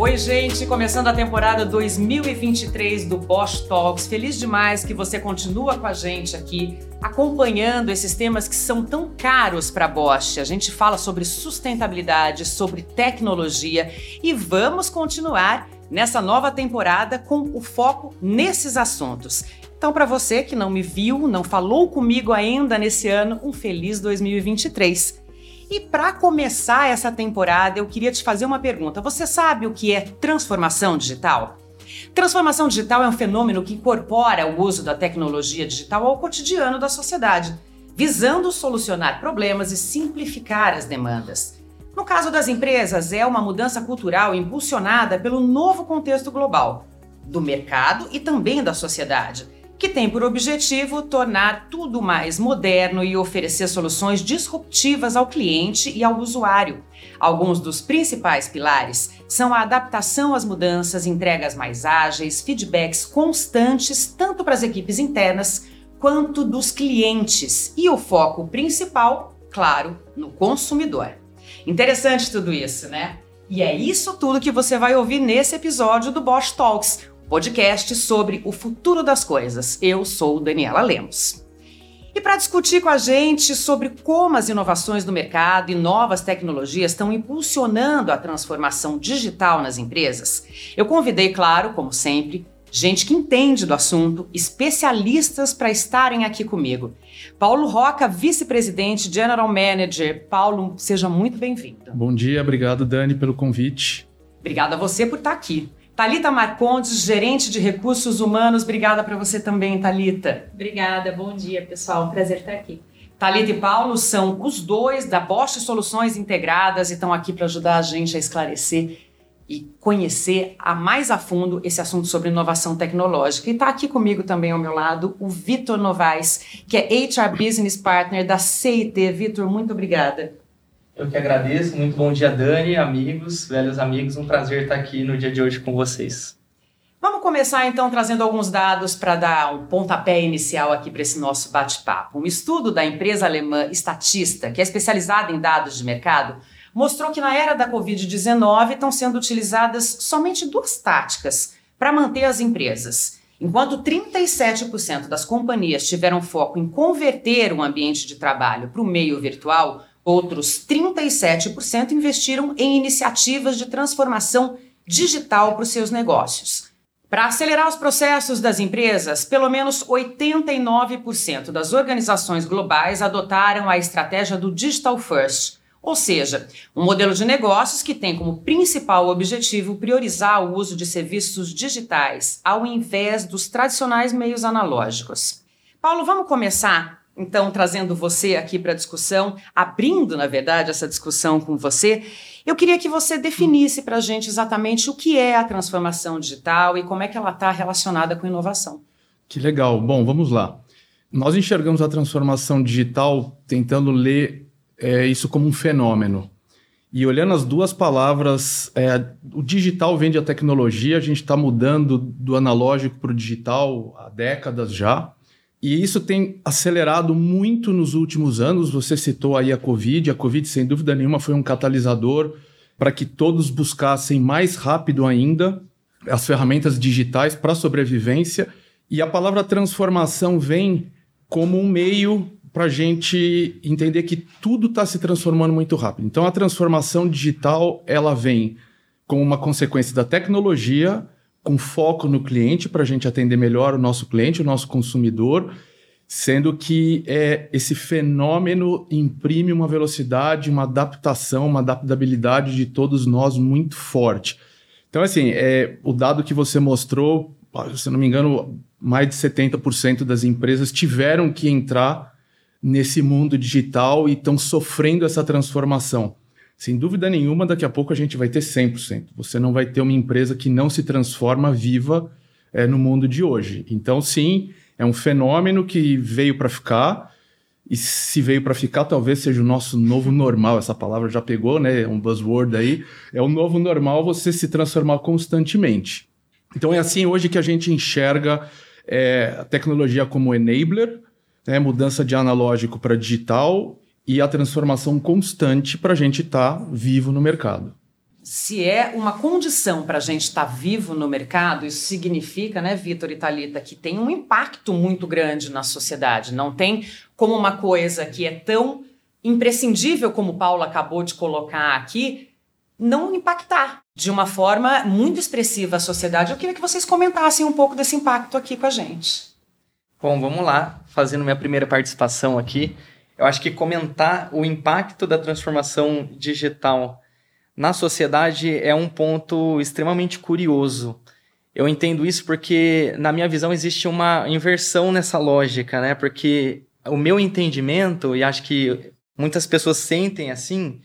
Oi, gente, começando a temporada 2023 do Bosch Talks. Feliz demais que você continua com a gente aqui, acompanhando esses temas que são tão caros para a Bosch. A gente fala sobre sustentabilidade, sobre tecnologia e vamos continuar nessa nova temporada com o foco nesses assuntos. Então, para você que não me viu, não falou comigo ainda nesse ano, um feliz 2023. E para começar essa temporada, eu queria te fazer uma pergunta. Você sabe o que é transformação digital? Transformação digital é um fenômeno que incorpora o uso da tecnologia digital ao cotidiano da sociedade, visando solucionar problemas e simplificar as demandas. No caso das empresas, é uma mudança cultural impulsionada pelo novo contexto global, do mercado e também da sociedade que tem por objetivo tornar tudo mais moderno e oferecer soluções disruptivas ao cliente e ao usuário. Alguns dos principais pilares são a adaptação às mudanças, entregas mais ágeis, feedbacks constantes tanto para as equipes internas quanto dos clientes e o foco principal, claro, no consumidor. Interessante tudo isso, né? E é isso tudo que você vai ouvir nesse episódio do Bosch Talks, podcast sobre o futuro das coisas. Eu sou Daniela Lemos. E para discutir com a gente sobre como as inovações do mercado e novas tecnologias estão impulsionando a transformação digital nas empresas, eu convidei, claro, como sempre, gente que entende do assunto, especialistas para estarem aqui comigo. Paulo Roca, vice-presidente, general manager. Paulo, seja muito bem-vindo. Bom dia, obrigado, Dani, pelo convite. Obrigada a você por estar aqui. Talita Marcondes, gerente de recursos humanos, obrigada para você também, Talita. Obrigada, bom dia, pessoal. Um prazer estar aqui. Talita e Paulo são os dois da Bosch Soluções Integradas e estão aqui para ajudar a gente a esclarecer e conhecer a mais a fundo esse assunto sobre inovação tecnológica. E está aqui comigo também ao meu lado o Vitor Novaes, que é HR Business Partner da CIT. Vitor, muito obrigada. Eu que agradeço. Muito bom dia, Dani, amigos, velhos amigos. Um prazer estar aqui no dia de hoje com vocês. Vamos começar então trazendo alguns dados para dar um pontapé inicial aqui para esse nosso bate-papo. Um estudo da empresa alemã Statista, que é especializada em dados de mercado, mostrou que na era da Covid-19 estão sendo utilizadas somente duas táticas para manter as empresas. Enquanto 37% das companhias tiveram foco em converter o ambiente de trabalho para o meio virtual, Outros 37% investiram em iniciativas de transformação digital para os seus negócios. Para acelerar os processos das empresas, pelo menos 89% das organizações globais adotaram a estratégia do Digital First, ou seja, um modelo de negócios que tem como principal objetivo priorizar o uso de serviços digitais ao invés dos tradicionais meios analógicos. Paulo, vamos começar então trazendo você aqui para a discussão, abrindo, na verdade, essa discussão com você, eu queria que você definisse para a gente exatamente o que é a transformação digital e como é que ela está relacionada com inovação. Que legal. Bom, vamos lá. Nós enxergamos a transformação digital tentando ler é, isso como um fenômeno. E olhando as duas palavras, é, o digital vem de a tecnologia, a gente está mudando do analógico para o digital há décadas já. E isso tem acelerado muito nos últimos anos. Você citou aí a Covid. A Covid, sem dúvida nenhuma, foi um catalisador para que todos buscassem mais rápido ainda as ferramentas digitais para sobrevivência. E a palavra transformação vem como um meio para a gente entender que tudo está se transformando muito rápido. Então, a transformação digital ela vem como uma consequência da tecnologia com foco no cliente para a gente atender melhor o nosso cliente, o nosso consumidor, sendo que é, esse fenômeno imprime uma velocidade, uma adaptação, uma adaptabilidade de todos nós muito forte. Então, assim, é, o dado que você mostrou, se não me engano, mais de 70% das empresas tiveram que entrar nesse mundo digital e estão sofrendo essa transformação. Sem dúvida nenhuma, daqui a pouco a gente vai ter 100%. Você não vai ter uma empresa que não se transforma viva é, no mundo de hoje. Então, sim, é um fenômeno que veio para ficar. E se veio para ficar, talvez seja o nosso novo normal. Essa palavra já pegou, né? É um buzzword aí. É o novo normal você se transformar constantemente. Então é assim hoje que a gente enxerga é, a tecnologia como enabler, né? mudança de analógico para digital e a transformação constante para a gente estar tá vivo no mercado. se é uma condição para a gente estar tá vivo no mercado, isso significa, né, Vitor e Thalita, que tem um impacto muito grande na sociedade. Não tem como uma coisa que é tão imprescindível, como o Paulo acabou de colocar aqui, não impactar de uma forma muito expressiva a sociedade. Eu queria que vocês comentassem um pouco desse impacto aqui com a gente. Bom, vamos lá, fazendo minha primeira participação aqui. Eu acho que comentar o impacto da transformação digital na sociedade é um ponto extremamente curioso. Eu entendo isso porque, na minha visão, existe uma inversão nessa lógica, né? Porque o meu entendimento, e acho que muitas pessoas sentem assim,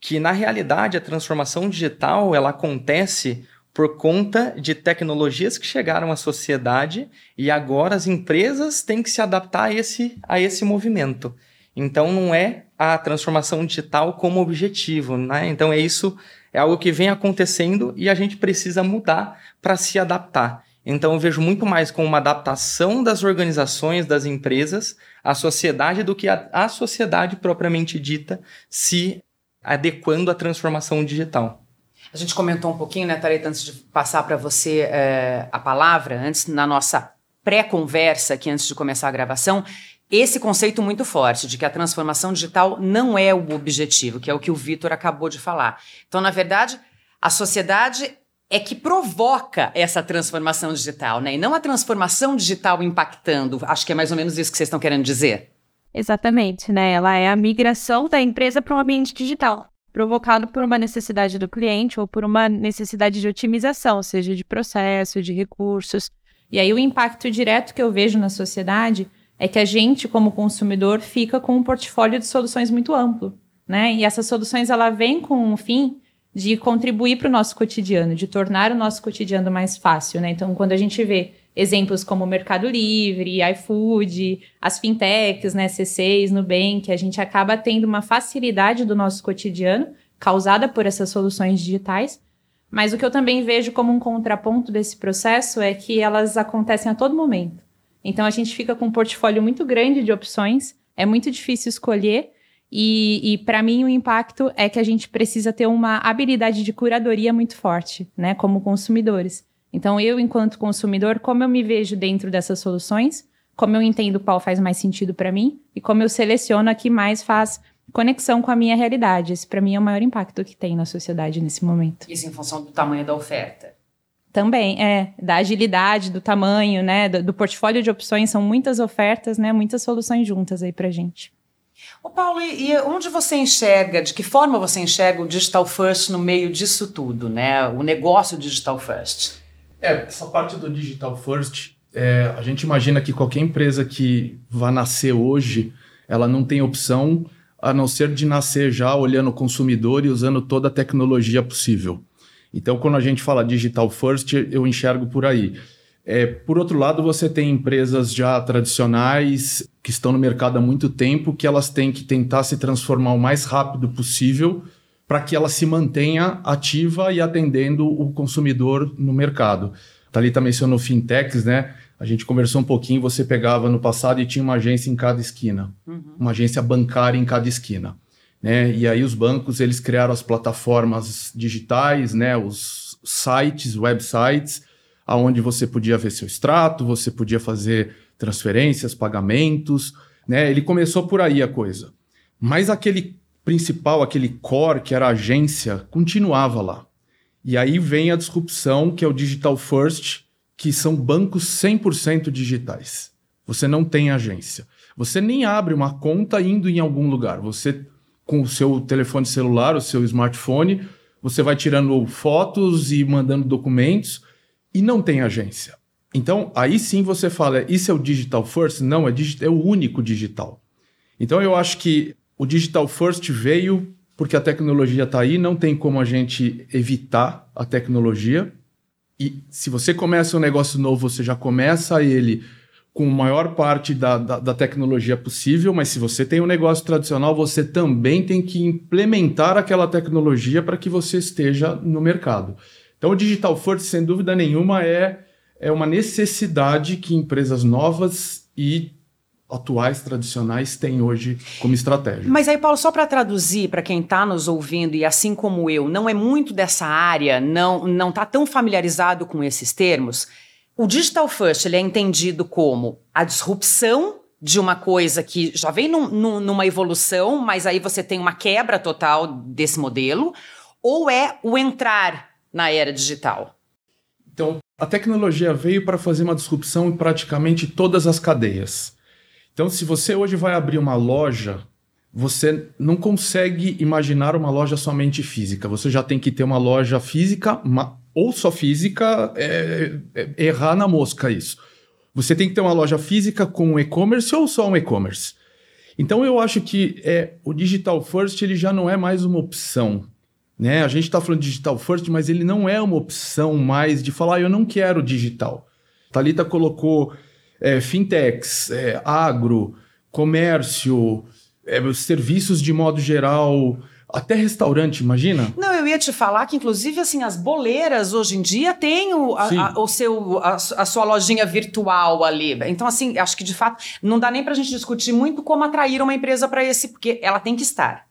que na realidade a transformação digital ela acontece por conta de tecnologias que chegaram à sociedade e agora as empresas têm que se adaptar a esse, a esse movimento. Então não é a transformação digital como objetivo, né? Então é isso, é algo que vem acontecendo e a gente precisa mudar para se adaptar. Então eu vejo muito mais como uma adaptação das organizações, das empresas, à sociedade do que a, a sociedade propriamente dita se adequando à transformação digital. A gente comentou um pouquinho, né, Tareta, antes de passar para você é, a palavra, antes na nossa pré-conversa aqui, antes de começar a gravação, esse conceito muito forte de que a transformação digital não é o objetivo, que é o que o Vitor acabou de falar. Então, na verdade, a sociedade é que provoca essa transformação digital, né? E não a transformação digital impactando. Acho que é mais ou menos isso que vocês estão querendo dizer. Exatamente, né? Ela é a migração da empresa para um ambiente digital, provocado por uma necessidade do cliente ou por uma necessidade de otimização, seja de processo, de recursos. E aí o impacto direto que eu vejo na sociedade é que a gente, como consumidor, fica com um portfólio de soluções muito amplo, né? E essas soluções ela vem com o fim de contribuir para o nosso cotidiano, de tornar o nosso cotidiano mais fácil, né? Então, quando a gente vê exemplos como Mercado Livre, iFood, as fintechs, né, C6, Nubank, a gente acaba tendo uma facilidade do nosso cotidiano causada por essas soluções digitais. Mas o que eu também vejo como um contraponto desse processo é que elas acontecem a todo momento. Então a gente fica com um portfólio muito grande de opções, é muito difícil escolher. E, e para mim o impacto é que a gente precisa ter uma habilidade de curadoria muito forte, né, como consumidores. Então, eu, enquanto consumidor, como eu me vejo dentro dessas soluções, como eu entendo qual faz mais sentido para mim e como eu seleciono a que mais faz conexão com a minha realidade. Esse, para mim, é o maior impacto que tem na sociedade nesse momento. Isso em função do tamanho da oferta. Também, é. Da agilidade, do tamanho, né? Do, do portfólio de opções, são muitas ofertas, né? Muitas soluções juntas aí pra gente. Ô Paulo, e, e onde você enxerga, de que forma você enxerga o Digital First no meio disso tudo, né? O negócio Digital First? É, essa parte do digital first, é, a gente imagina que qualquer empresa que vá nascer hoje, ela não tem opção a não ser de nascer já olhando o consumidor e usando toda a tecnologia possível. Então, quando a gente fala digital first, eu enxergo por aí. É, por outro lado, você tem empresas já tradicionais que estão no mercado há muito tempo, que elas têm que tentar se transformar o mais rápido possível para que ela se mantenha ativa e atendendo o consumidor no mercado. Thalita mencionou fintechs, né? A gente conversou um pouquinho, você pegava no passado e tinha uma agência em cada esquina, uhum. uma agência bancária em cada esquina. Né? E aí os bancos eles criaram as plataformas digitais, né? os sites, websites, aonde você podia ver seu extrato, você podia fazer transferências, pagamentos. Né? Ele começou por aí a coisa. Mas aquele principal, aquele core que era a agência, continuava lá. E aí vem a disrupção, que é o Digital First, que são bancos 100% digitais. Você não tem agência. Você nem abre uma conta indo em algum lugar. Você, com o seu telefone celular, o seu smartphone, você vai tirando fotos e mandando documentos e não tem agência. Então, aí sim você fala, isso é o digital first? Não, é, é o único digital. Então, eu acho que o Digital First veio porque a tecnologia está aí, não tem como a gente evitar a tecnologia. E se você começa um negócio novo, você já começa ele com a maior parte da, da, da, tecnologia possível, mas se você tem um negócio tradicional, você também tem que implementar aquela tecnologia para que você esteja no mercado. Então, o Digital First, sem dúvida nenhuma, é, é uma necessidade que empresas novas e atuais, tradicionais, têm hoje como estratégia. Mas aí, Paulo, só para traduzir para quem está nos ouvindo e assim como eu, não é muito dessa área, não não está tão familiarizado com esses termos. O digital first ele é entendido como a disrupção de uma coisa que já vem num, num, numa evolução, mas aí você tem uma quebra total desse modelo, ou é o entrar na era digital? Então, a tecnologia veio para fazer uma disrupção em praticamente todas as cadeias. Então, se você hoje vai abrir uma loja, você não consegue imaginar uma loja somente física. Você já tem que ter uma loja física, ou só física, é, é, errar na mosca isso. Você tem que ter uma loja física com um e-commerce ou só um e-commerce. Então eu acho que é, o digital first ele já não é mais uma opção. Né? A gente está falando digital first, mas ele não é uma opção mais de falar, ah, eu não quero digital. Talita colocou é, fintechs, é, agro, comércio, é, serviços de modo geral, até restaurante, imagina? Não, eu ia te falar que, inclusive, assim, as boleiras hoje em dia têm o, a, a, o seu, a, a, sua lojinha virtual ali. Então, assim, acho que de fato não dá nem para a gente discutir muito como atrair uma empresa para esse, porque ela tem que estar.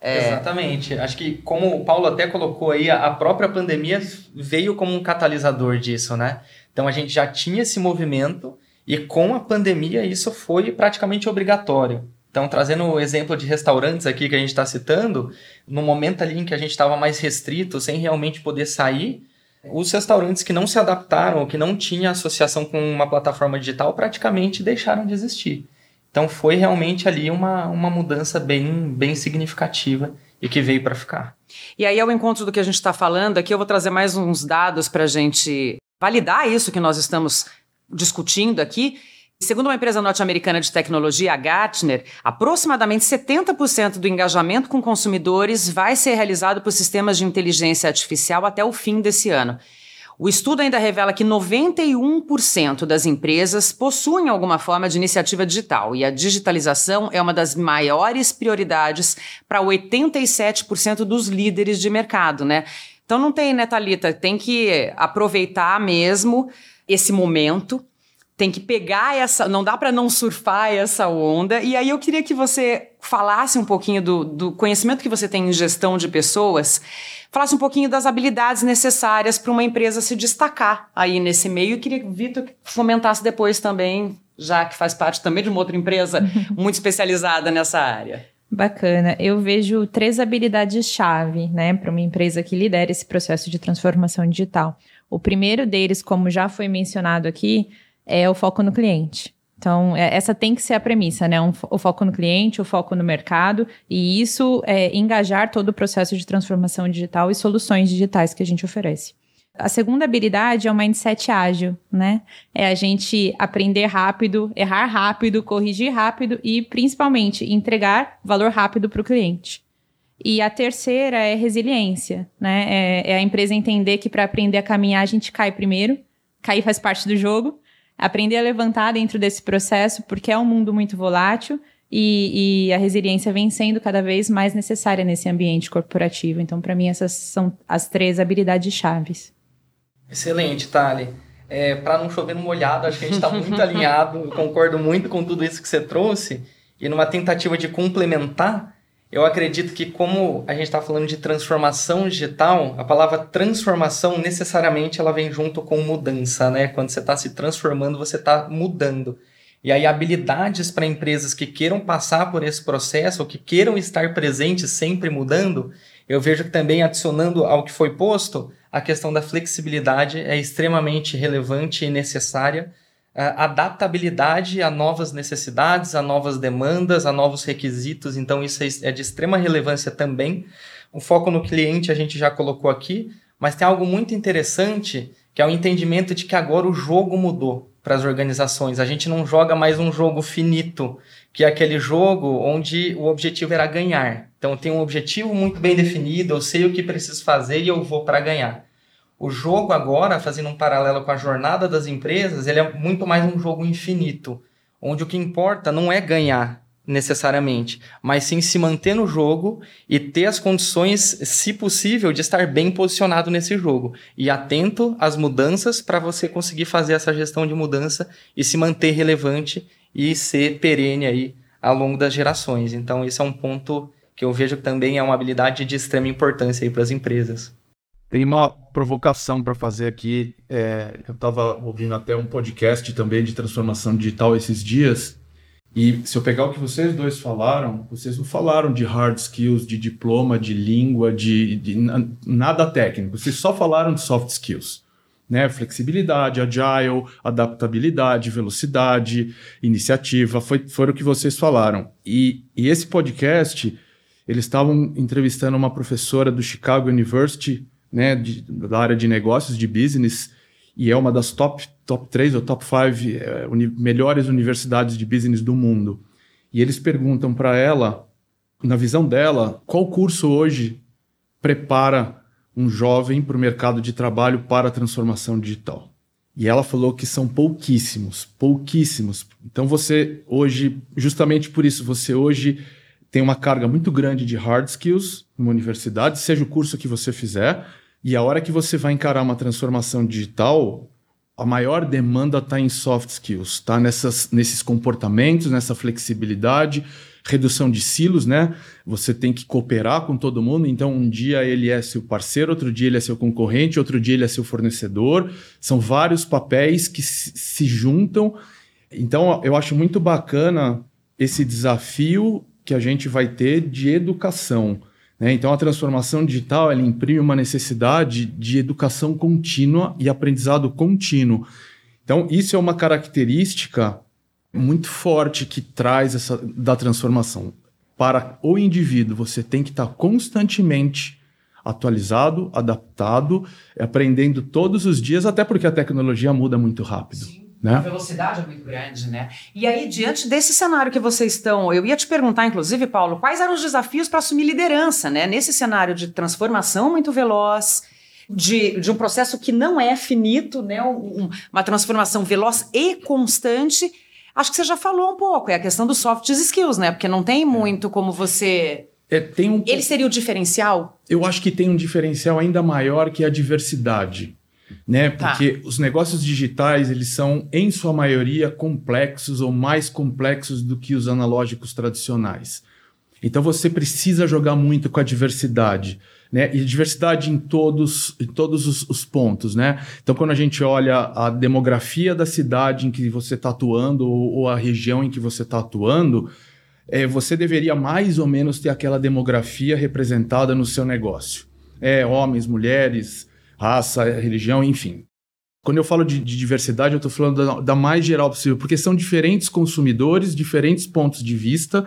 É... Exatamente. Acho que, como o Paulo até colocou aí, a própria pandemia veio como um catalisador disso, né? Então, a gente já tinha esse movimento e com a pandemia isso foi praticamente obrigatório. Então, trazendo o exemplo de restaurantes aqui que a gente está citando, no momento ali em que a gente estava mais restrito, sem realmente poder sair, os restaurantes que não se adaptaram que não tinham associação com uma plataforma digital praticamente deixaram de existir. Então, foi realmente ali uma, uma mudança bem, bem significativa e que veio para ficar. E aí, ao encontro do que a gente está falando, aqui eu vou trazer mais uns dados para a gente validar isso que nós estamos discutindo aqui. Segundo uma empresa norte-americana de tecnologia, a Gartner, aproximadamente 70% do engajamento com consumidores vai ser realizado por sistemas de inteligência artificial até o fim desse ano. O estudo ainda revela que 91% das empresas possuem alguma forma de iniciativa digital e a digitalização é uma das maiores prioridades para 87% dos líderes de mercado, né? Então não tem, né, Thalita? Tem que aproveitar mesmo esse momento tem que pegar essa. Não dá para não surfar essa onda. E aí eu queria que você falasse um pouquinho do, do conhecimento que você tem em gestão de pessoas, falasse um pouquinho das habilidades necessárias para uma empresa se destacar aí nesse meio. E queria que o Vitor fomentasse depois também, já que faz parte também de uma outra empresa muito especializada nessa área. Bacana. Eu vejo três habilidades-chave, né, para uma empresa que lidera esse processo de transformação digital. O primeiro deles, como já foi mencionado aqui, é o foco no cliente. Então, é, essa tem que ser a premissa, né? Um, o foco no cliente, o foco no mercado, e isso é engajar todo o processo de transformação digital e soluções digitais que a gente oferece. A segunda habilidade é o mindset ágil, né? É a gente aprender rápido, errar rápido, corrigir rápido e, principalmente, entregar valor rápido para o cliente. E a terceira é resiliência, né? É, é a empresa entender que para aprender a caminhar a gente cai primeiro, cair faz parte do jogo, aprender a levantar dentro desse processo, porque é um mundo muito volátil e, e a resiliência vem sendo cada vez mais necessária nesse ambiente corporativo. Então, para mim, essas são as três habilidades chaves. Excelente, Thali. É, para não chover no molhado, acho que a gente está muito alinhado, concordo muito com tudo isso que você trouxe. E numa tentativa de complementar, eu acredito que, como a gente está falando de transformação digital, a palavra transformação necessariamente ela vem junto com mudança, né? Quando você está se transformando, você está mudando. E aí, habilidades para empresas que queiram passar por esse processo, ou que queiram estar presentes sempre mudando, eu vejo que também adicionando ao que foi posto, a questão da flexibilidade é extremamente relevante e necessária adaptabilidade a novas necessidades, a novas demandas, a novos requisitos. Então, isso é, é de extrema relevância também. O foco no cliente a gente já colocou aqui, mas tem algo muito interessante que é o entendimento de que agora o jogo mudou para as organizações. A gente não joga mais um jogo finito, que é aquele jogo onde o objetivo era ganhar. Então, tenho um objetivo muito bem definido, eu sei o que preciso fazer e eu vou para ganhar. O jogo agora, fazendo um paralelo com a jornada das empresas, ele é muito mais um jogo infinito, onde o que importa não é ganhar necessariamente, mas sim se manter no jogo e ter as condições, se possível, de estar bem posicionado nesse jogo e atento às mudanças para você conseguir fazer essa gestão de mudança e se manter relevante e ser perene aí ao longo das gerações. Então, esse é um ponto que eu vejo que também é uma habilidade de extrema importância para as empresas. Tem uma provocação para fazer aqui. É, eu estava ouvindo até um podcast também de transformação digital esses dias. E se eu pegar o que vocês dois falaram, vocês não falaram de hard skills, de diploma, de língua, de, de nada técnico. Vocês só falaram de soft skills né? Flexibilidade, agile, adaptabilidade, velocidade, iniciativa, foi, foram o que vocês falaram. E, e esse podcast, eles estavam entrevistando uma professora do Chicago University, né, de, da área de negócios, de business, e é uma das top, top 3 ou top 5 é, uni melhores universidades de business do mundo. E eles perguntam para ela, na visão dela, qual curso hoje prepara um jovem para o mercado de trabalho para a transformação digital. E ela falou que são pouquíssimos, pouquíssimos. Então você hoje, justamente por isso, você hoje tem uma carga muito grande de hard skills numa universidade, seja o curso que você fizer, e a hora que você vai encarar uma transformação digital, a maior demanda está em soft skills, está nesses comportamentos, nessa flexibilidade, redução de silos, né? Você tem que cooperar com todo mundo. Então, um dia ele é seu parceiro, outro dia ele é seu concorrente, outro dia ele é seu fornecedor. São vários papéis que se juntam. Então, eu acho muito bacana esse desafio que a gente vai ter de educação. Né? Então, a transformação digital ela imprime uma necessidade de educação contínua e aprendizado contínuo. Então, isso é uma característica muito forte que traz essa da transformação. Para o indivíduo, você tem que estar constantemente atualizado, adaptado, aprendendo todos os dias, até porque a tecnologia muda muito rápido. Sim. Né? A velocidade é muito grande, né? E aí, diante desse cenário que vocês estão, eu ia te perguntar, inclusive, Paulo, quais eram os desafios para assumir liderança, né? Nesse cenário de transformação muito veloz, de, de um processo que não é finito, né? Um, uma transformação veloz e constante Acho que você já falou um pouco, é a questão dos soft skills, né? Porque não tem é. muito como você. É, tem um... Ele seria o diferencial? Eu acho que tem um diferencial ainda maior que a diversidade. Né? Tá. Porque tá. os negócios digitais, eles são, em sua maioria, complexos ou mais complexos do que os analógicos tradicionais. Então você precisa jogar muito com a diversidade né? E diversidade em todos, em todos os, os, pontos, né? Então, quando a gente olha a demografia da cidade em que você está atuando ou, ou, a região em que você está atuando, é, você deveria mais ou menos ter aquela demografia representada no seu negócio. É, homens, mulheres, raça, religião, enfim. Quando eu falo de, de diversidade, eu estou falando da, da mais geral possível, porque são diferentes consumidores, diferentes pontos de vista,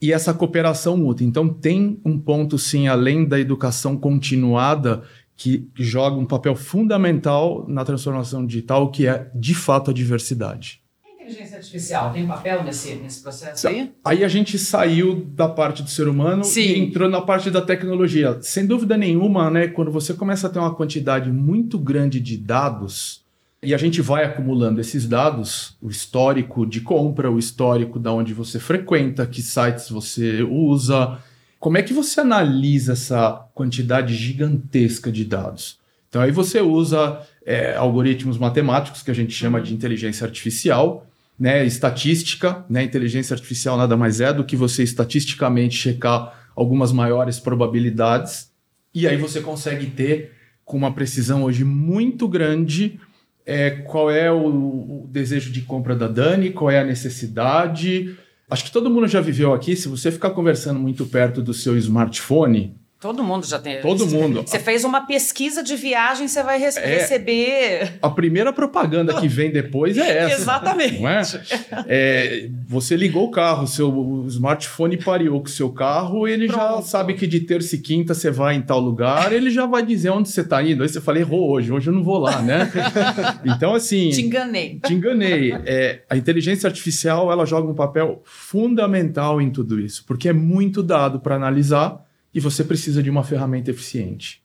e essa cooperação mútua. Então, tem um ponto, sim, além da educação continuada, que joga um papel fundamental na transformação digital, que é, de fato, a diversidade. Inteligência artificial tem um papel nesse, nesse processo aí? Aí a gente saiu da parte do ser humano sim. e entrou na parte da tecnologia. Sem dúvida nenhuma, né, quando você começa a ter uma quantidade muito grande de dados, e a gente vai acumulando esses dados, o histórico de compra, o histórico da onde você frequenta, que sites você usa. Como é que você analisa essa quantidade gigantesca de dados? Então aí você usa é, algoritmos matemáticos que a gente chama de inteligência artificial, né, estatística, né, inteligência artificial nada mais é do que você estatisticamente checar algumas maiores probabilidades e aí você consegue ter com uma precisão hoje muito grande é, qual é o, o, desejo de compra da Dani, qual é a necessidade. Acho que todo mundo já viveu aqui. Se você ficar conversando muito perto do seu smartphone, Todo mundo já tem. Todo mundo. Você fez uma pesquisa de viagem, você vai é, receber. A primeira propaganda que vem depois é essa. Exatamente. É? é? você ligou o carro, seu smartphone pariu com o seu carro, ele Pronto. já sabe que de terça e quinta você vai em tal lugar, ele já vai dizer onde você está indo. Aí você fala, errou hoje, hoje eu não vou lá, né? então, assim. Te enganei. Te enganei. É, a inteligência artificial ela joga um papel fundamental em tudo isso, porque é muito dado para analisar e você precisa de uma ferramenta eficiente.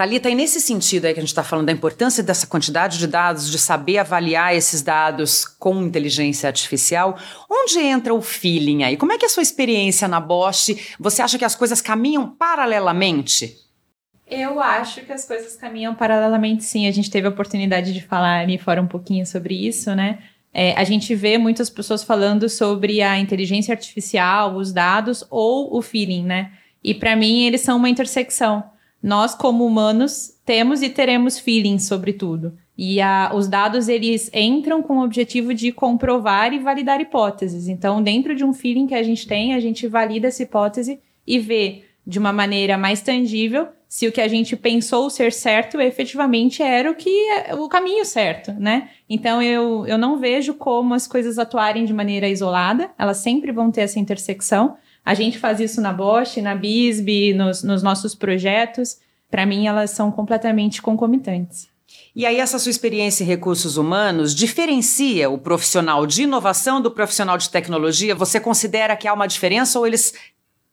Talita, e nesse sentido aí que a gente está falando da importância dessa quantidade de dados, de saber avaliar esses dados com inteligência artificial, onde entra o feeling aí? Como é que é a sua experiência na Bosch? Você acha que as coisas caminham paralelamente? Eu acho que as coisas caminham paralelamente, sim. A gente teve a oportunidade de falar ali fora um pouquinho sobre isso, né? É, a gente vê muitas pessoas falando sobre a inteligência artificial, os dados ou o feeling, né? E para mim eles são uma intersecção. Nós, como humanos, temos e teremos feeling sobre tudo. E a, os dados eles entram com o objetivo de comprovar e validar hipóteses. Então, dentro de um feeling que a gente tem, a gente valida essa hipótese e vê de uma maneira mais tangível se o que a gente pensou ser certo efetivamente era o que é o caminho certo, né? Então eu, eu não vejo como as coisas atuarem de maneira isolada, elas sempre vão ter essa intersecção. A gente faz isso na Bosch, na BISB, nos, nos nossos projetos. Para mim, elas são completamente concomitantes. E aí, essa sua experiência em recursos humanos diferencia o profissional de inovação do profissional de tecnologia? Você considera que há uma diferença ou eles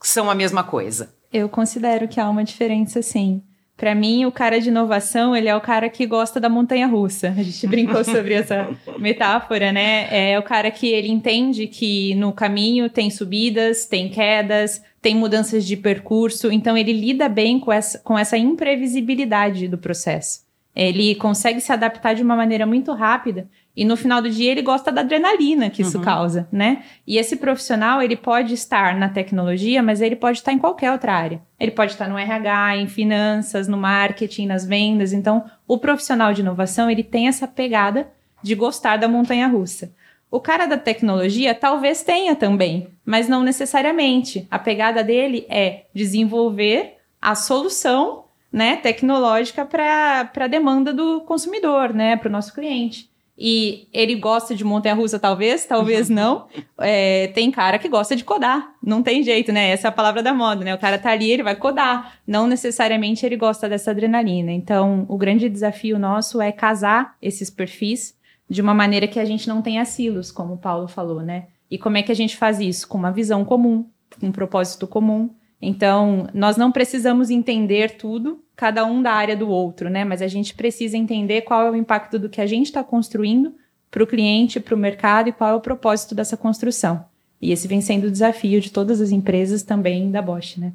são a mesma coisa? Eu considero que há uma diferença, sim. Para mim, o cara de inovação, ele é o cara que gosta da montanha russa. A gente brincou sobre essa metáfora, né? É o cara que ele entende que no caminho tem subidas, tem quedas, tem mudanças de percurso, então ele lida bem com essa, com essa imprevisibilidade do processo. Ele consegue se adaptar de uma maneira muito rápida e no final do dia ele gosta da adrenalina que isso uhum. causa, né? E esse profissional, ele pode estar na tecnologia, mas ele pode estar em qualquer outra área. Ele pode estar no RH, em finanças, no marketing, nas vendas. Então, o profissional de inovação, ele tem essa pegada de gostar da montanha russa. O cara da tecnologia talvez tenha também, mas não necessariamente. A pegada dele é desenvolver a solução né, tecnológica para a demanda do consumidor, né, para o nosso cliente e ele gosta de montanha-russa, talvez, talvez não. É, tem cara que gosta de codar. Não tem jeito, né? Essa é a palavra da moda, né? O cara tá ali, ele vai codar. Não necessariamente ele gosta dessa adrenalina. Então, o grande desafio nosso é casar esses perfis de uma maneira que a gente não tenha silos, como o Paulo falou, né? E como é que a gente faz isso? Com uma visão comum, com um propósito comum. Então, nós não precisamos entender tudo, cada um da área do outro, né? Mas a gente precisa entender qual é o impacto do que a gente está construindo para o cliente, para o mercado e qual é o propósito dessa construção. E esse vem sendo o desafio de todas as empresas também da Bosch, né?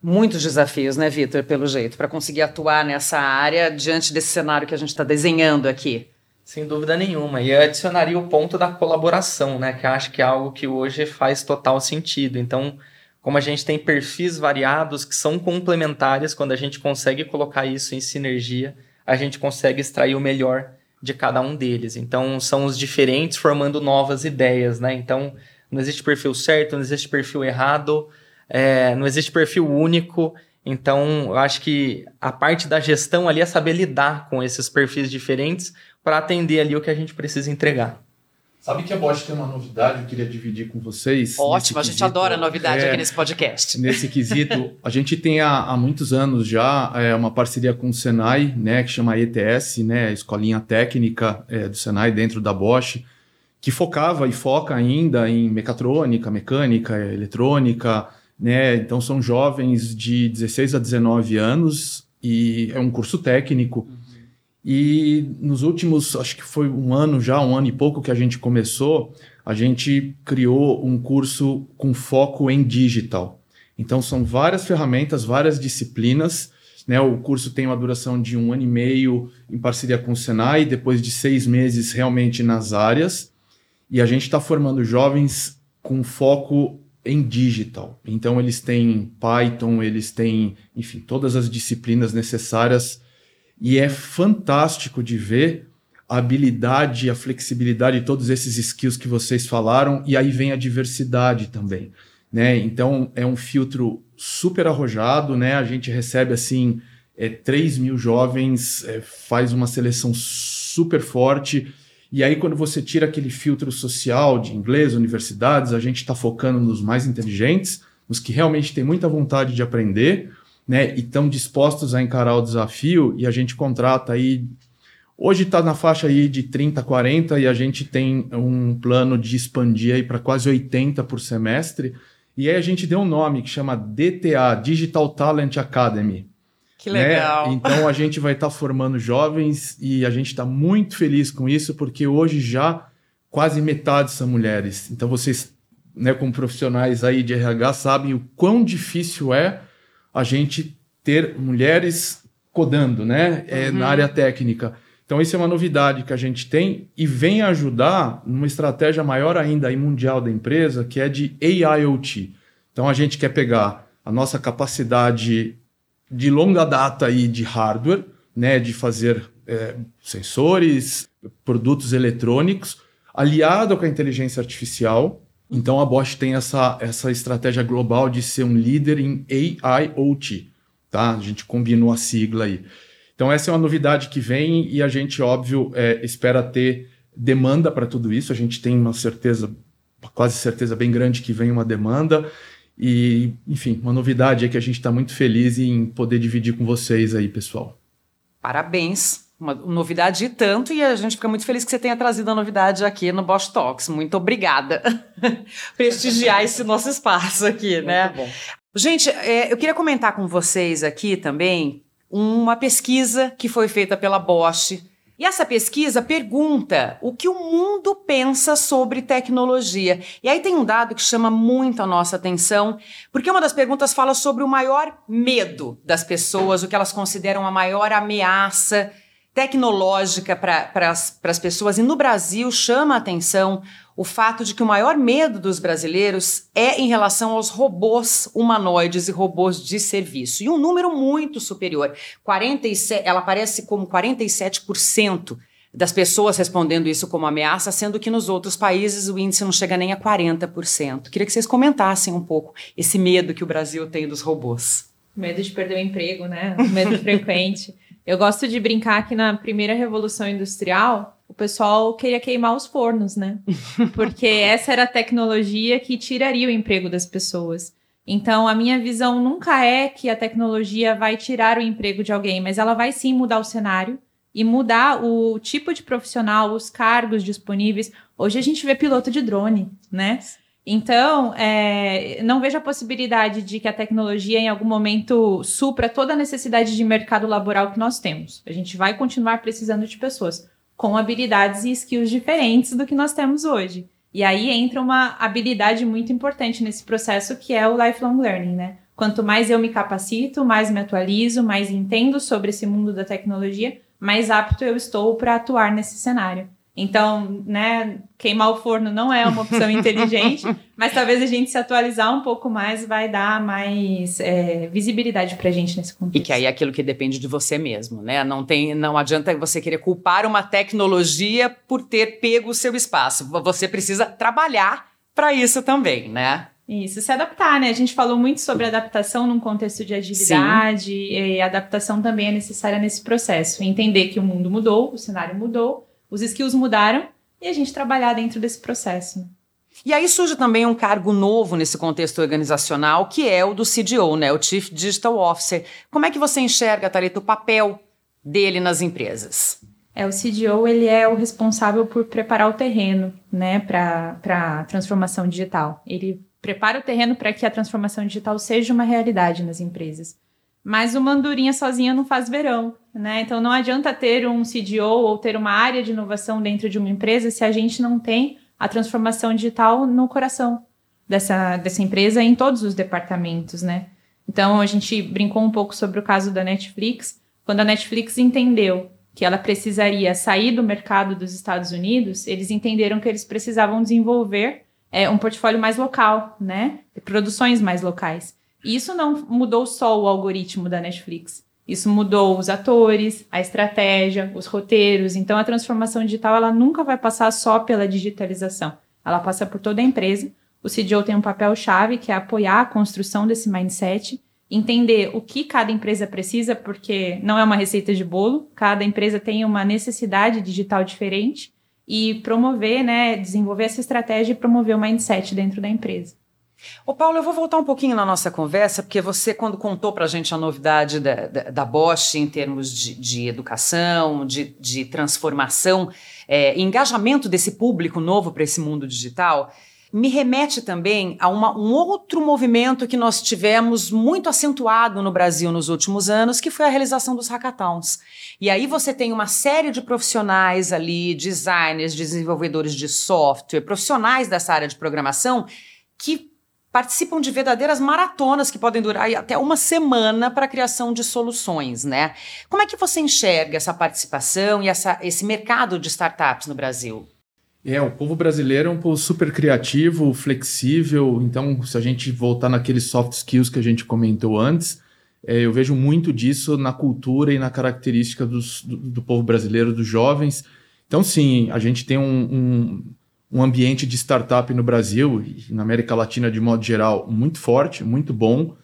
Muitos desafios, né, Vitor, pelo jeito, para conseguir atuar nessa área diante desse cenário que a gente está desenhando aqui. Sem dúvida nenhuma. E eu adicionaria o ponto da colaboração, né? Que acho que é algo que hoje faz total sentido. Então, como a gente tem perfis variados que são complementares, quando a gente consegue colocar isso em sinergia, a gente consegue extrair o melhor de cada um deles. Então, são os diferentes formando novas ideias, né? Então, não existe perfil certo, não existe perfil errado, é, não existe perfil único. Então, eu acho que a parte da gestão ali é saber lidar com esses perfis diferentes para atender ali o que a gente precisa entregar. Sabe que a Bosch tem uma novidade que eu queria dividir com vocês? Ótimo, a gente quesito. adora novidade é, aqui nesse podcast. Nesse quesito, a gente tem há, há muitos anos já é, uma parceria com o Senai, né, que chama ETS, né, Escolinha Técnica é, do Senai dentro da Bosch, que focava e foca ainda em mecatrônica, mecânica, eletrônica, né, então são jovens de 16 a 19 anos e é um curso técnico. E nos últimos, acho que foi um ano já, um ano e pouco que a gente começou, a gente criou um curso com foco em digital. Então são várias ferramentas, várias disciplinas. Né? O curso tem uma duração de um ano e meio em parceria com o Senai, depois de seis meses realmente nas áreas. E a gente está formando jovens com foco em digital. Então eles têm Python, eles têm, enfim, todas as disciplinas necessárias e é fantástico de ver a habilidade, a flexibilidade, todos esses skills que vocês falaram, e aí vem a diversidade também. Né? Então é um filtro super arrojado, né? A gente recebe assim é, 3 mil jovens, é, faz uma seleção super forte. E aí, quando você tira aquele filtro social de inglês, universidades, a gente está focando nos mais inteligentes, nos que realmente têm muita vontade de aprender, né, e estão dispostos a encarar o desafio, e a gente contrata aí. Hoje está na faixa aí de 30, 40, e a gente tem um plano de expandir aí para quase 80 por semestre. E aí a gente deu um nome que chama DTA, Digital Talent Academy. Que legal. Né? Então a gente vai estar tá formando jovens e a gente está muito feliz com isso, porque hoje já quase metade são mulheres. Então vocês, né, como profissionais aí de RH, sabem o quão difícil é a gente ter mulheres codando, né? É, uhum. Na área técnica. Então, isso é uma novidade que a gente tem e vem ajudar numa estratégia maior ainda e mundial da empresa, que é de AIoT. Então, a gente quer pegar a nossa capacidade de longa data aí de hardware, né, de fazer é, sensores, produtos eletrônicos, aliado com a inteligência artificial. Então a Bosch tem essa, essa estratégia global de ser um líder em AIoT. Tá? A gente combinou a sigla aí. Então essa é uma novidade que vem e a gente, óbvio, é, espera ter demanda para tudo isso. A gente tem uma certeza, quase certeza bem grande que vem uma demanda. E, enfim, uma novidade é que a gente está muito feliz em poder dividir com vocês aí, pessoal. Parabéns. Uma novidade e tanto, e a gente fica muito feliz que você tenha trazido a novidade aqui no Bosch Talks. Muito obrigada. Prestigiar esse nosso espaço aqui, muito né? Bom. Gente, é, eu queria comentar com vocês aqui também uma pesquisa que foi feita pela Bosch e essa pesquisa pergunta o que o mundo pensa sobre tecnologia. E aí tem um dado que chama muito a nossa atenção, porque uma das perguntas fala sobre o maior medo das pessoas, o que elas consideram a maior ameaça tecnológica para as pessoas. E no Brasil chama a atenção o fato de que o maior medo dos brasileiros é em relação aos robôs humanoides e robôs de serviço. E um número muito superior. 47, ela aparece como 47% das pessoas respondendo isso como ameaça, sendo que nos outros países o índice não chega nem a 40%. Queria que vocês comentassem um pouco esse medo que o Brasil tem dos robôs. Medo de perder o emprego, né? Medo frequente. Eu gosto de brincar que na primeira revolução industrial, o pessoal queria queimar os fornos, né? Porque essa era a tecnologia que tiraria o emprego das pessoas. Então, a minha visão nunca é que a tecnologia vai tirar o emprego de alguém, mas ela vai sim mudar o cenário e mudar o tipo de profissional, os cargos disponíveis. Hoje a gente vê piloto de drone, né? Então, é, não vejo a possibilidade de que a tecnologia em algum momento supra toda a necessidade de mercado laboral que nós temos. A gente vai continuar precisando de pessoas com habilidades e skills diferentes do que nós temos hoje. E aí entra uma habilidade muito importante nesse processo que é o lifelong learning, né? Quanto mais eu me capacito, mais me atualizo, mais entendo sobre esse mundo da tecnologia, mais apto eu estou para atuar nesse cenário. Então, né, queimar o forno não é uma opção inteligente, mas talvez a gente se atualizar um pouco mais vai dar mais é, visibilidade para a gente nesse contexto. E que aí é aquilo que depende de você mesmo, né? Não tem, não adianta você querer culpar uma tecnologia por ter pego o seu espaço. Você precisa trabalhar para isso também, né? Isso, se adaptar, né? A gente falou muito sobre adaptação num contexto de agilidade, Sim. e adaptação também é necessária nesse processo. Entender que o mundo mudou, o cenário mudou, os skills mudaram e a gente trabalhar dentro desse processo. E aí surge também um cargo novo nesse contexto organizacional, que é o do CDO, né? o Chief Digital Officer. Como é que você enxerga, Thalita, o papel dele nas empresas? É, o CDO ele é o responsável por preparar o terreno né, para a transformação digital. Ele prepara o terreno para que a transformação digital seja uma realidade nas empresas. Mas o Mandurinha sozinha não faz verão, né? Então não adianta ter um CDO ou ter uma área de inovação dentro de uma empresa se a gente não tem a transformação digital no coração dessa, dessa empresa em todos os departamentos, né? Então a gente brincou um pouco sobre o caso da Netflix. Quando a Netflix entendeu que ela precisaria sair do mercado dos Estados Unidos, eles entenderam que eles precisavam desenvolver é, um portfólio mais local, né? Produções mais locais. Isso não mudou só o algoritmo da Netflix. Isso mudou os atores, a estratégia, os roteiros. Então a transformação digital ela nunca vai passar só pela digitalização. Ela passa por toda a empresa. O CDO tem um papel chave que é apoiar a construção desse mindset, entender o que cada empresa precisa, porque não é uma receita de bolo, cada empresa tem uma necessidade digital diferente e promover, né, desenvolver essa estratégia e promover o mindset dentro da empresa. Ô Paulo, eu vou voltar um pouquinho na nossa conversa, porque você, quando contou para a gente a novidade da, da, da, Bosch em termos de, de educação, de, de transformação, é, engajamento desse público novo para esse mundo digital, me remete também a uma, um outro movimento que nós tivemos muito acentuado no Brasil nos últimos anos, que foi a realização dos hackathons. E aí você tem uma série de profissionais ali, designers, desenvolvedores de software, profissionais dessa área de programação, que participam de verdadeiras maratonas que podem durar até uma semana para a criação de soluções, né? Como é que você enxerga essa participação e essa, esse mercado de startups no Brasil? É, o povo brasileiro é um povo super criativo, flexível. Então, se a gente voltar naqueles soft skills que a gente comentou antes, é, eu vejo muito disso na cultura e na característica dos, do, do, povo brasileiro, dos jovens. Então, sim, a gente tem um, um, um, ambiente de startup no Brasil e na América Latina de modo geral muito forte, muito bom.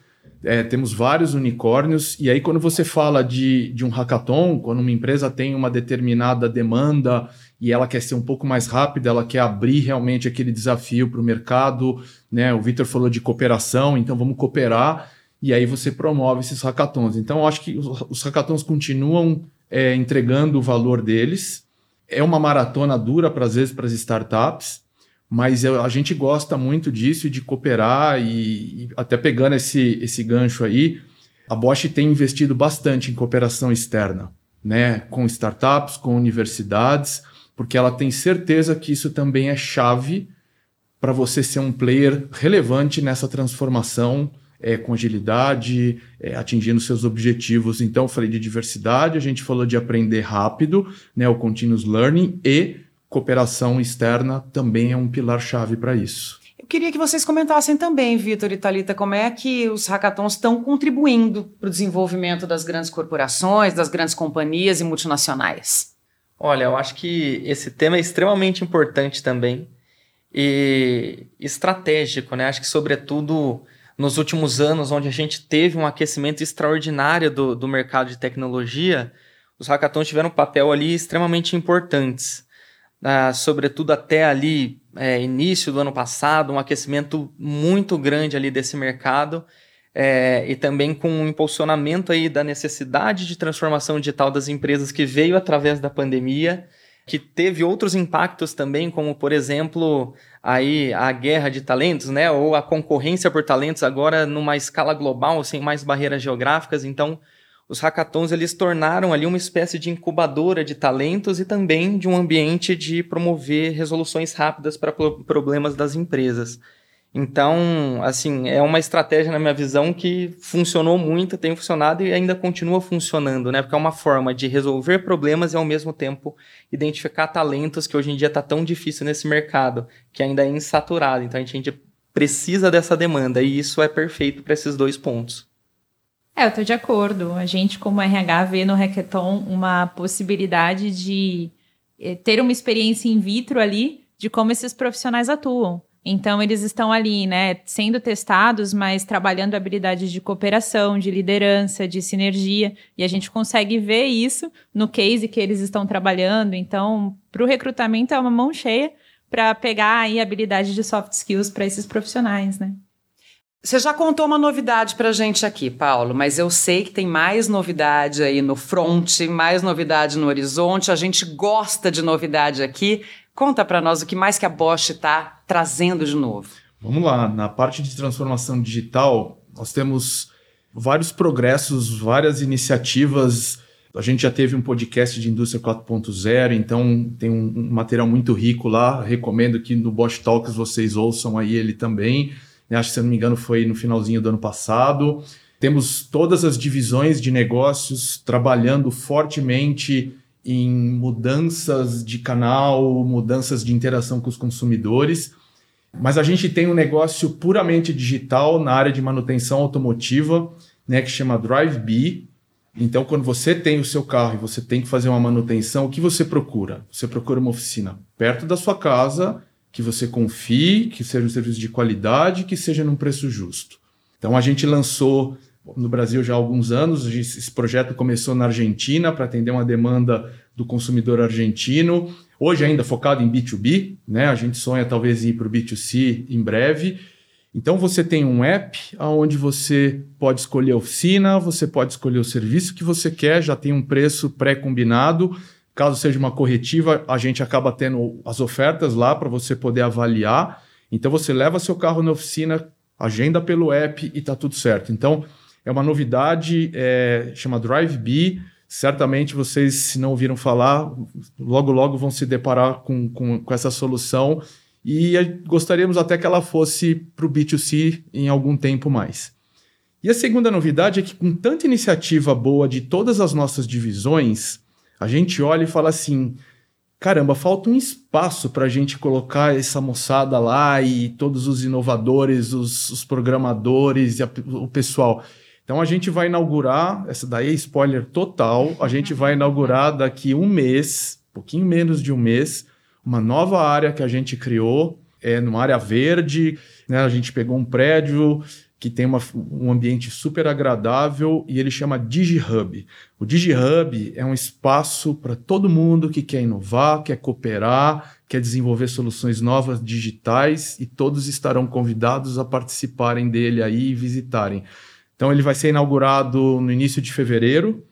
É, temos vários unicórnios, e aí, quando você fala de, de um hackathon, quando uma empresa tem uma determinada demanda e ela quer ser um pouco mais rápida, ela quer abrir realmente aquele desafio para o mercado, né? O Victor falou de cooperação, então vamos cooperar e aí você promove esses hackathons. Então, eu acho que os, os hackathons continuam é, entregando o valor deles. É uma maratona dura, para às vezes, para as startups, mas eu, a gente gosta muito disso, de cooperar e, e, até pegando esse, esse gancho aí, a Bosch tem investido bastante em cooperação externa, né, com startups, com universidades, porque ela tem certeza que isso também é chave para você ser um player relevante nessa transformação é, com agilidade, é, atingindo seus objetivos. Então, eu falei de diversidade, a gente falou de aprender rápido, né, o continuous learning e cooperação externa também é um pilar-chave para isso. Eu queria que vocês comentassem também, Vitor e Thalita, como é que os hackathons estão contribuindo para o desenvolvimento das grandes corporações, das grandes companhias e multinacionais. Olha, eu acho que esse tema é extremamente importante também e estratégico, né? Acho que, sobretudo, nos últimos anos, onde a gente teve um aquecimento extraordinário do, do mercado de tecnologia, os hackathons tiveram um papel ali extremamente importantes. Uh, sobretudo até ali, é, início do ano passado, um aquecimento muito grande ali desse mercado, é, e também com um impulsionamento aí da necessidade de transformação digital das empresas que veio através da pandemia, que teve outros impactos também, como por exemplo aí a guerra de talentos, né, ou a concorrência por talentos agora numa escala global, sem mais barreiras geográficas. Então, os hackathons eles tornaram ali uma espécie de incubadora de talentos e também de um ambiente de promover resoluções rápidas para problemas das empresas. Então, assim, é uma estratégia, na minha visão, que funcionou muito, tem funcionado e ainda continua funcionando, né? Porque é uma forma de resolver problemas e, ao mesmo tempo, identificar talentos que hoje em dia está tão difícil nesse mercado, que ainda é insaturado. Então, a gente precisa dessa demanda e isso é perfeito para esses dois pontos. É, eu estou de acordo. A gente, como RH, vê no Hackathon uma possibilidade de eh, ter uma experiência in vitro ali de como esses profissionais atuam. Então, eles estão ali, né, sendo testados, mas trabalhando habilidades de cooperação, de liderança, de sinergia, e a gente consegue ver isso no case que eles estão trabalhando. Então, para o recrutamento é uma mão cheia para pegar aí habilidade de soft skills para esses profissionais, né? Você já contou uma novidade para gente aqui, Paulo, mas eu sei que tem mais novidade aí no front, mais novidade no horizonte. A gente gosta de novidade aqui. Conta para nós o que mais que a Bosch está trazendo de novo. Vamos lá, na parte de transformação digital, nós temos vários progressos, várias iniciativas. A gente já teve um podcast de indústria 4.0, então tem um, material muito rico lá. Recomendo que no Bosch Talks vocês ouçam aí ele também. Acho que, se não me engano, foi no finalzinho do ano passado. Temos todas as divisões de negócios trabalhando fortemente em mudanças de canal, mudanças de interação com os consumidores. Mas a gente tem um negócio puramente digital na área de manutenção automotiva, né, que chama DriveB. Então, quando você tem o seu carro e você tem que fazer uma manutenção, o que você procura? Você procura uma oficina perto da sua casa, que você confie, que seja um serviço de qualidade, que seja num preço justo. Então, a gente lançou no Brasil já há alguns anos. Esse projeto começou na Argentina para atender uma demanda do consumidor argentino. Hoje ainda focado em B2B, né? A gente sonha talvez ir para o B2C em breve. Então você tem um app onde você pode escolher a oficina, você pode escolher o serviço que você quer, já tem um preço pré-combinado. Caso seja uma corretiva, a gente acaba tendo as ofertas lá para você poder avaliar. Então você leva seu carro na oficina, agenda pelo app e está tudo certo. Então é uma novidade, é, chama DriveB. Certamente vocês, se não ouviram falar, logo logo vão se deparar com, com, com essa solução e gostaríamos até que ela fosse para o B2C em algum tempo mais. E a segunda novidade é que, com tanta iniciativa boa de todas as nossas divisões, a gente olha e fala assim: caramba, falta um espaço para a gente colocar essa moçada lá e todos os inovadores, os, os programadores e a, o pessoal. Então a gente vai inaugurar, essa daí é spoiler total, a gente vai inaugurar daqui um mês, pouquinho menos de um mês, uma nova área que a gente criou, é numa área verde, né? A gente pegou um prédio que tem uma, um ambiente super agradável e ele chama DigiHub. O DigiHub é um espaço para todo mundo que quer inovar, quer cooperar, quer desenvolver soluções novas digitais e todos estarão convidados a participarem dele aí e visitarem. Então ele vai ser inaugurado no início de fevereiro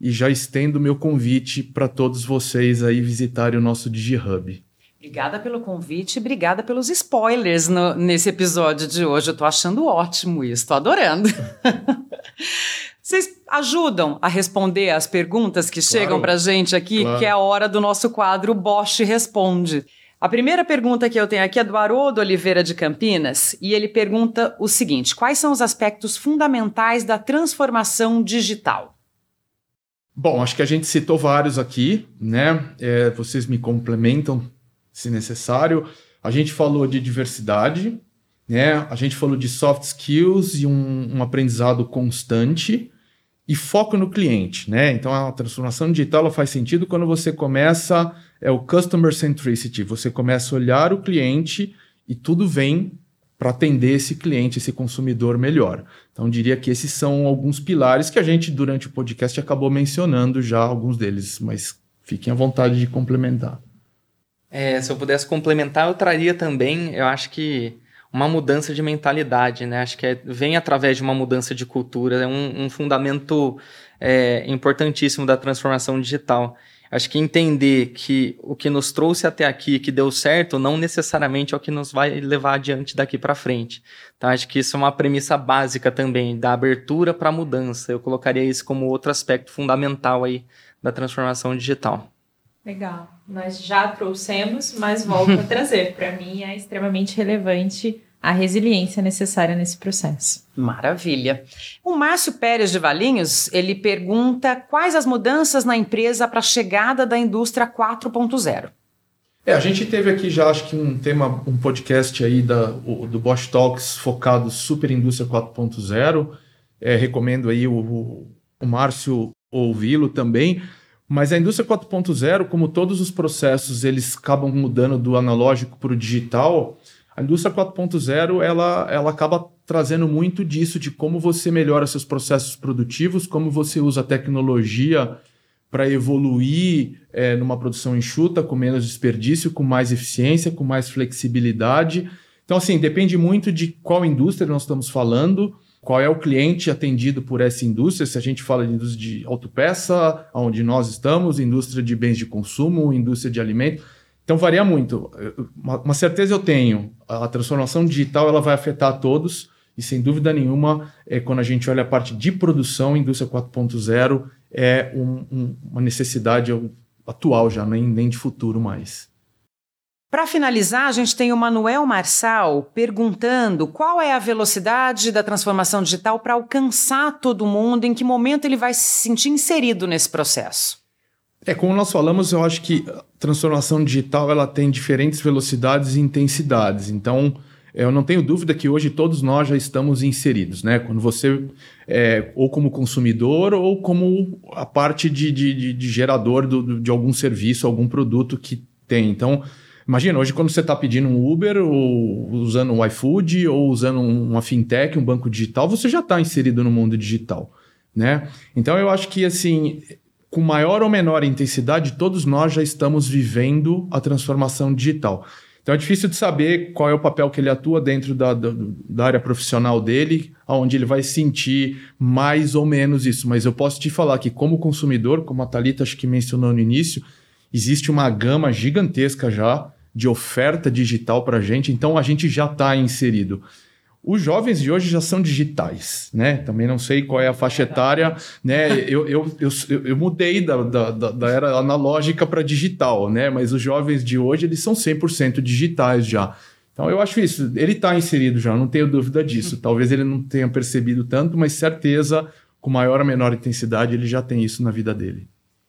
e já estendo meu convite para todos vocês aí visitarem o nosso DigiHub. Obrigada pelo convite e obrigada pelos spoilers no, nesse episódio de hoje. Eu tô achando ótimo isso, tô adorando. Vocês ajudam a responder as perguntas que claro, chegam pra gente aqui, claro. que é a hora do nosso quadro Bosch Responde. A primeira pergunta que eu tenho aqui é do Haroldo Oliveira de Campinas, e ele pergunta o seguinte: quais são os aspectos fundamentais da transformação digital? Bom, acho que a gente citou vários aqui, né? É, vocês me complementam se necessário. A gente falou de diversidade, né? A gente falou de soft skills e um, um aprendizado constante e foco no cliente, né? Então a transformação digital faz sentido quando você começa é o customer centricity, você começa a olhar o cliente e tudo vem para atender esse cliente, esse consumidor melhor. Então, diria que esses são alguns pilares que a gente, durante o podcast, acabou mencionando já alguns deles, mas fiquem à vontade de complementar. É, se eu pudesse complementar, eu traria também, eu acho que uma mudança de mentalidade, né? Acho que é, vem através de uma mudança de cultura, é um, um fundamento é, importantíssimo da transformação digital. Acho que entender que o que nos trouxe até aqui, que deu certo, não necessariamente é o que nos vai levar adiante daqui para frente. Então, acho que isso é uma premissa básica também, da abertura para a mudança. Eu colocaria isso como outro aspecto fundamental aí da transformação digital. Legal. Nós já trouxemos, mas volto a trazer. Para mim é extremamente relevante a resiliência necessária nesse processo. Maravilha. O Márcio Pérez de Valinhos, ele pergunta quais as mudanças na empresa para a chegada da indústria 4.0. É, a gente teve aqui já, acho que um tema, um podcast aí da, o, do Bosch Talks focado super indústria 4.0. É, recomendo aí o, o Márcio ouvi-lo também. Mas a indústria 4.0, como todos os processos, eles acabam mudando do analógico para o digital. A indústria 4.0 ela, ela acaba trazendo muito disso de como você melhora seus processos produtivos, como você usa a tecnologia para evoluir é, numa produção enxuta, com menos desperdício, com mais eficiência, com mais flexibilidade. Então, assim, depende muito de qual indústria nós estamos falando qual é o cliente atendido por essa indústria, se a gente fala de indústria de autopeça, onde nós estamos, indústria de bens de consumo, indústria de alimento. Então varia muito. Uma, certeza eu tenho, a transformação digital ela vai afetar todos, e sem dúvida nenhuma, é, quando a gente olha a parte de produção, indústria 4.0 é um, um, uma necessidade atual já, nem, nem de futuro mais. Para finalizar, a gente tem o Manuel Marçal perguntando qual é a velocidade da transformação digital para alcançar todo mundo, em que momento ele vai se sentir inserido nesse processo. É, como nós falamos, eu acho que transformação digital ela tem diferentes velocidades e intensidades. Então, eu não tenho dúvida que hoje todos nós já estamos inseridos, né? Quando você, é, ou como consumidor, ou como a parte de, de, de gerador do, de algum serviço, algum produto que tem. Então, Imagina, hoje quando você está pedindo um Uber, ou usando um iFood, ou usando uma fintech, um banco digital, você já está inserido no mundo digital, né? Então eu acho que, assim, com maior ou menor intensidade, todos nós já estamos vivendo a transformação digital. Então é difícil de saber qual é o papel que ele atua dentro da, da, da, área profissional dele, onde ele vai sentir mais ou menos isso. Mas eu posso te falar que, como consumidor, como a Thalita acho que mencionou no início, existe uma gama gigantesca já de oferta digital para a gente, então a gente já está inserido. Os jovens de hoje já são digitais, né? Também não sei qual é a faixa etária, né? Eu, eu, eu, eu mudei da, da, da era analógica para digital, né? Mas os jovens de hoje, eles são 100% digitais já. Então eu acho isso, ele está inserido já, não tenho dúvida disso. Talvez ele não tenha percebido tanto, mas certeza, com maior ou menor intensidade, ele já tem isso na vida dele.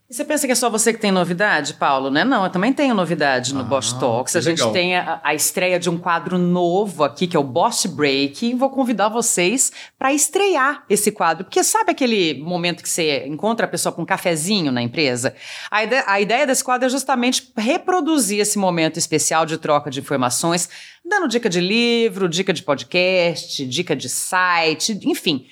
E você pensa que é só você que tem novidade, Paulo? Não é não, eu também tenho novidade no ah, Bosch Talks. A gente legal. tem a, a, estreia de um quadro novo aqui, que é o Bosch Break, e vou convidar vocês para estrear esse quadro. Porque sabe aquele momento que você encontra a pessoa com um cafezinho na empresa? A ideia, a ideia desse quadro é justamente reproduzir esse momento especial de troca de informações, dando dica de livro, dica de podcast, dica de site, enfim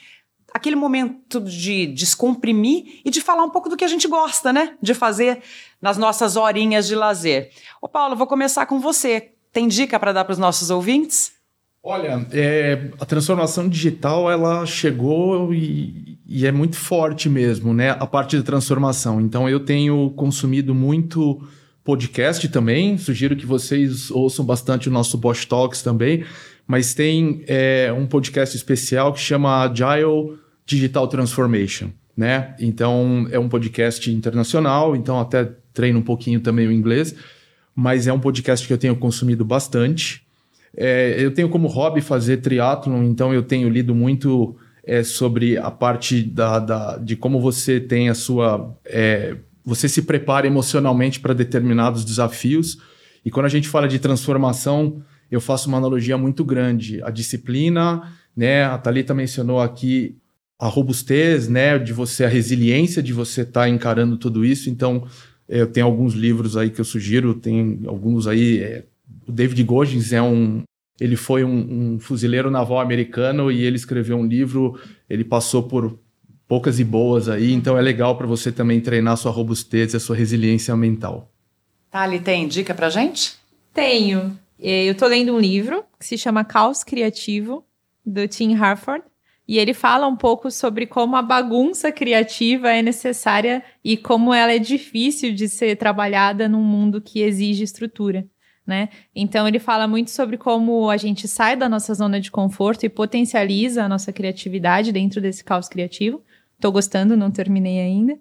aquele momento de descomprimir e de falar um pouco do que a gente gosta, né? De fazer nas nossas horinhas de lazer. Ô Paulo, vou começar com você. Tem dica para dar para os nossos ouvintes? Olha, é, a transformação digital ela chegou e, e, é muito forte mesmo, né? A parte de transformação. Então eu tenho consumido muito podcast também. Sugiro que vocês ouçam bastante o nosso Bosch Talks também. Mas tem é, um podcast especial que chama Agile Digital Transformation, né? Então é um podcast internacional, então até treino um pouquinho também o inglês, mas é um podcast que eu tenho consumido bastante. É, eu tenho como hobby fazer triatlon, então eu tenho lido muito é, sobre a parte da, da, de como você tem a sua. É, você se prepara emocionalmente para determinados desafios. E quando a gente fala de transformação, eu faço uma analogia muito grande. A disciplina, né? A Thalita mencionou aqui a robustez, né, de você, a resiliência de você estar tá encarando tudo isso. Então, eu tenho alguns livros aí que eu sugiro, tem alguns aí. É, o David Goggins é um. Ele foi um, um, fuzileiro naval americano e ele escreveu um livro. Ele passou por poucas e boas aí, então é legal para você também treinar sua robustez e a sua resiliência mental. Thali, tem dica para gente? Tenho. Eu estou lendo um livro que se chama Caos Criativo, do Tim Harford. E ele fala um pouco sobre como a bagunça criativa é necessária e como ela é difícil de ser trabalhada num mundo que exige estrutura. Né? Então ele fala muito sobre como a gente sai da nossa zona de conforto e potencializa a nossa criatividade dentro desse caos criativo. Estou gostando, não terminei ainda.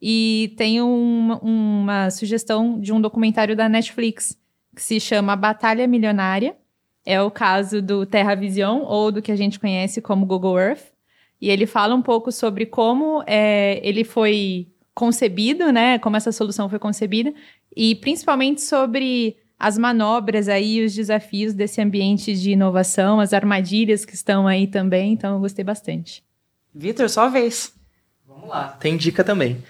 E tem uma, uma sugestão de um documentário da Netflix que se chama Batalha Milionária é o caso do Terra Vision, ou do que a gente conhece como Google Earth. E ele fala um pouco sobre como é, ele foi concebido, né? Como essa solução foi concebida, e principalmente sobre as manobras aí, os desafios desse ambiente de inovação, as armadilhas que estão aí também. Então, eu gostei bastante. Vitor, só vez. Vamos lá, tem dica também.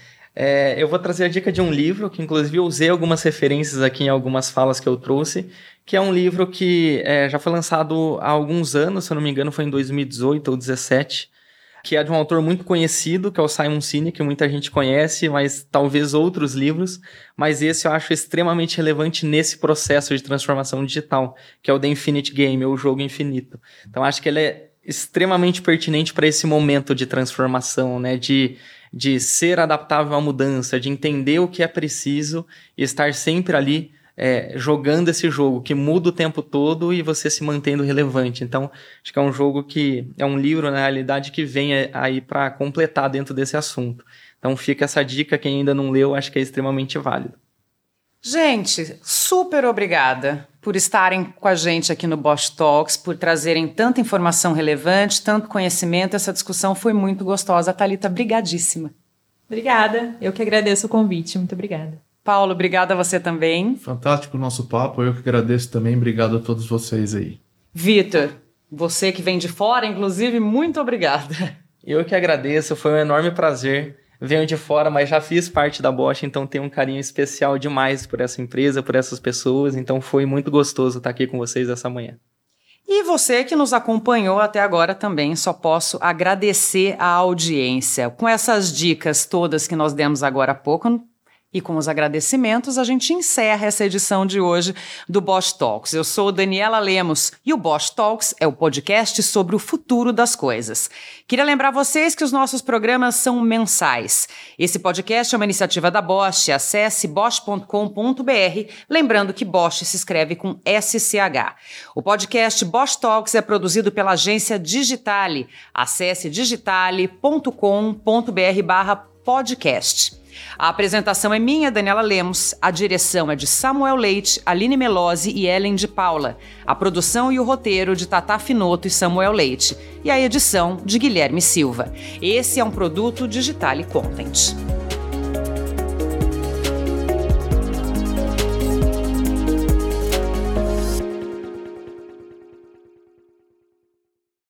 É, eu vou trazer a dica de um livro, que inclusive eu usei algumas referências aqui em algumas falas que eu trouxe, que é um livro que é, já foi lançado há alguns anos, se eu não me engano foi em 2018 ou 2017, que é de um autor muito conhecido, que é o Simon Sinek, que muita gente conhece, mas talvez outros livros, mas esse eu acho extremamente relevante nesse processo de transformação digital, que é o The Infinite Game, ou o jogo infinito. Então acho que ele é extremamente pertinente para esse momento de transformação, né, de de ser adaptável à mudança, de entender o que é preciso e estar sempre ali é, jogando esse jogo que muda o tempo todo e você se mantendo relevante. Então, acho que é um jogo que é um livro, na realidade, que vem aí para completar dentro desse assunto. Então, fica essa dica, quem ainda não leu, acho que é extremamente válido. Gente, super obrigada por estarem com a gente aqui no Bosch Talks, por trazerem tanta informação relevante, tanto conhecimento. Essa discussão foi muito gostosa. Thalita, brigadíssima. Obrigada. Eu que agradeço o convite. Muito obrigada. Paulo, obrigada a você também. Fantástico o nosso papo. Eu que agradeço também. Obrigado a todos vocês aí. Vitor, você que vem de fora, inclusive, muito obrigada. Eu que agradeço. Foi um enorme prazer venho de fora, mas já fiz parte da Bosch, então tenho um carinho especial demais por essa empresa, por essas pessoas. Então foi muito gostoso estar aqui com vocês essa manhã. E você que nos acompanhou até agora também, só posso agradecer a audiência. Com essas dicas todas que nós demos agora há pouco, E com os agradecimentos, a gente encerra essa edição de hoje do Bosch Talks. Eu sou Daniela Lemos e o Bosch Talks é o podcast sobre o futuro das coisas. Queria lembrar vocês que os nossos programas são mensais. Esse podcast é uma iniciativa da Bosch. Acesse bosch.com.br, lembrando que Bosch se escreve com SCH. O podcast Bosch Talks é produzido pela agência Digitale. Acesse digitale.com.br/podcast. A apresentação é minha, Daniela Lemos, a direção é de Samuel Leite, Aline Melosi e Ellen de Paula, a produção e o roteiro de Tata Finoto e Samuel Leite, e a edição de Guilherme Silva. Esse é um produto Digitale Content.